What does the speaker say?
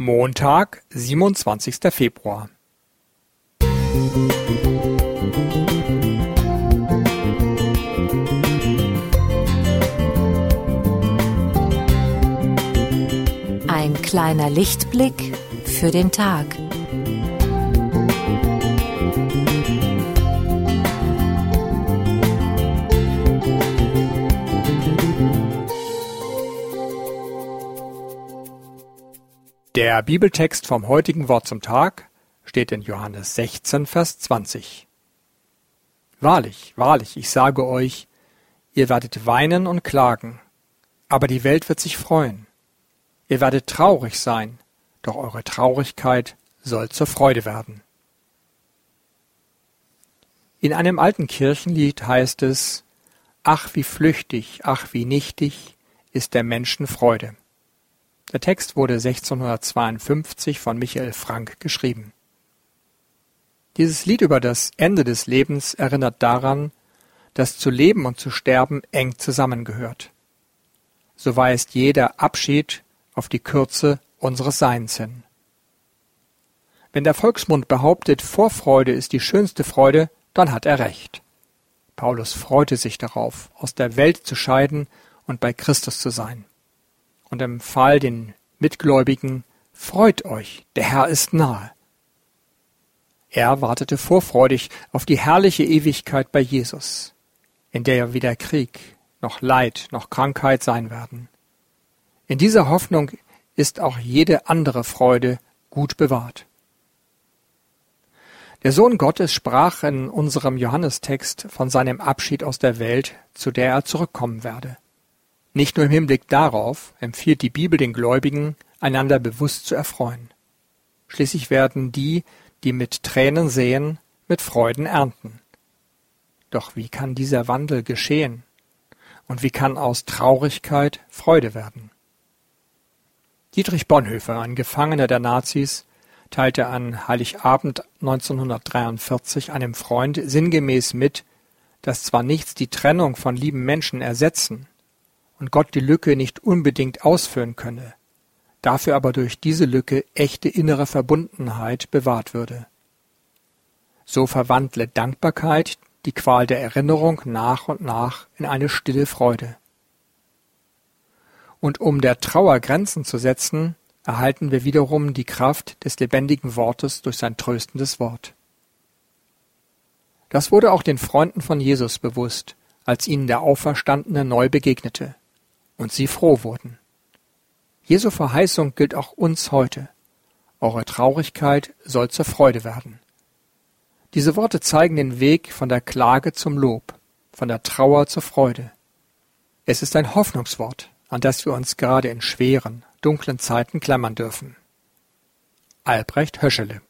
Montag, siebenundzwanzigster Februar. Ein kleiner Lichtblick für den Tag. Der Bibeltext vom heutigen Wort zum Tag steht in Johannes 16, Vers 20. Wahrlich, wahrlich, ich sage euch, ihr werdet weinen und klagen, aber die Welt wird sich freuen. Ihr werdet traurig sein, doch eure Traurigkeit soll zur Freude werden. In einem alten Kirchenlied heißt es, Ach wie flüchtig, ach wie nichtig ist der Menschen Freude. Der Text wurde 1652 von Michael Frank geschrieben. Dieses Lied über das Ende des Lebens erinnert daran, dass zu leben und zu sterben eng zusammengehört. So weist jeder Abschied auf die Kürze unseres Seins hin. Wenn der Volksmund behauptet, Vorfreude ist die schönste Freude, dann hat er recht. Paulus freute sich darauf, aus der Welt zu scheiden und bei Christus zu sein und empfahl den Mitgläubigen, Freut euch, der Herr ist nahe. Er wartete vorfreudig auf die herrliche Ewigkeit bei Jesus, in der ja weder Krieg, noch Leid, noch Krankheit sein werden. In dieser Hoffnung ist auch jede andere Freude gut bewahrt. Der Sohn Gottes sprach in unserem Johannestext von seinem Abschied aus der Welt, zu der er zurückkommen werde. Nicht nur im Hinblick darauf empfiehlt die Bibel den Gläubigen, einander bewusst zu erfreuen. Schließlich werden die, die mit Tränen sehen, mit Freuden ernten. Doch wie kann dieser Wandel geschehen? Und wie kann aus Traurigkeit Freude werden? Dietrich Bonhoeffer, ein Gefangener der Nazis, teilte an Heiligabend 1943 einem Freund sinngemäß mit, dass zwar nichts die Trennung von lieben Menschen ersetzen, und Gott die Lücke nicht unbedingt ausfüllen könne, dafür aber durch diese Lücke echte innere Verbundenheit bewahrt würde. So verwandle Dankbarkeit die Qual der Erinnerung nach und nach in eine stille Freude. Und um der Trauer Grenzen zu setzen, erhalten wir wiederum die Kraft des lebendigen Wortes durch sein tröstendes Wort. Das wurde auch den Freunden von Jesus bewusst, als ihnen der Auferstandene neu begegnete und sie froh wurden. Jesu Verheißung gilt auch uns heute. Eure Traurigkeit soll zur Freude werden. Diese Worte zeigen den Weg von der Klage zum Lob, von der Trauer zur Freude. Es ist ein Hoffnungswort, an das wir uns gerade in schweren, dunklen Zeiten klammern dürfen. Albrecht Höschele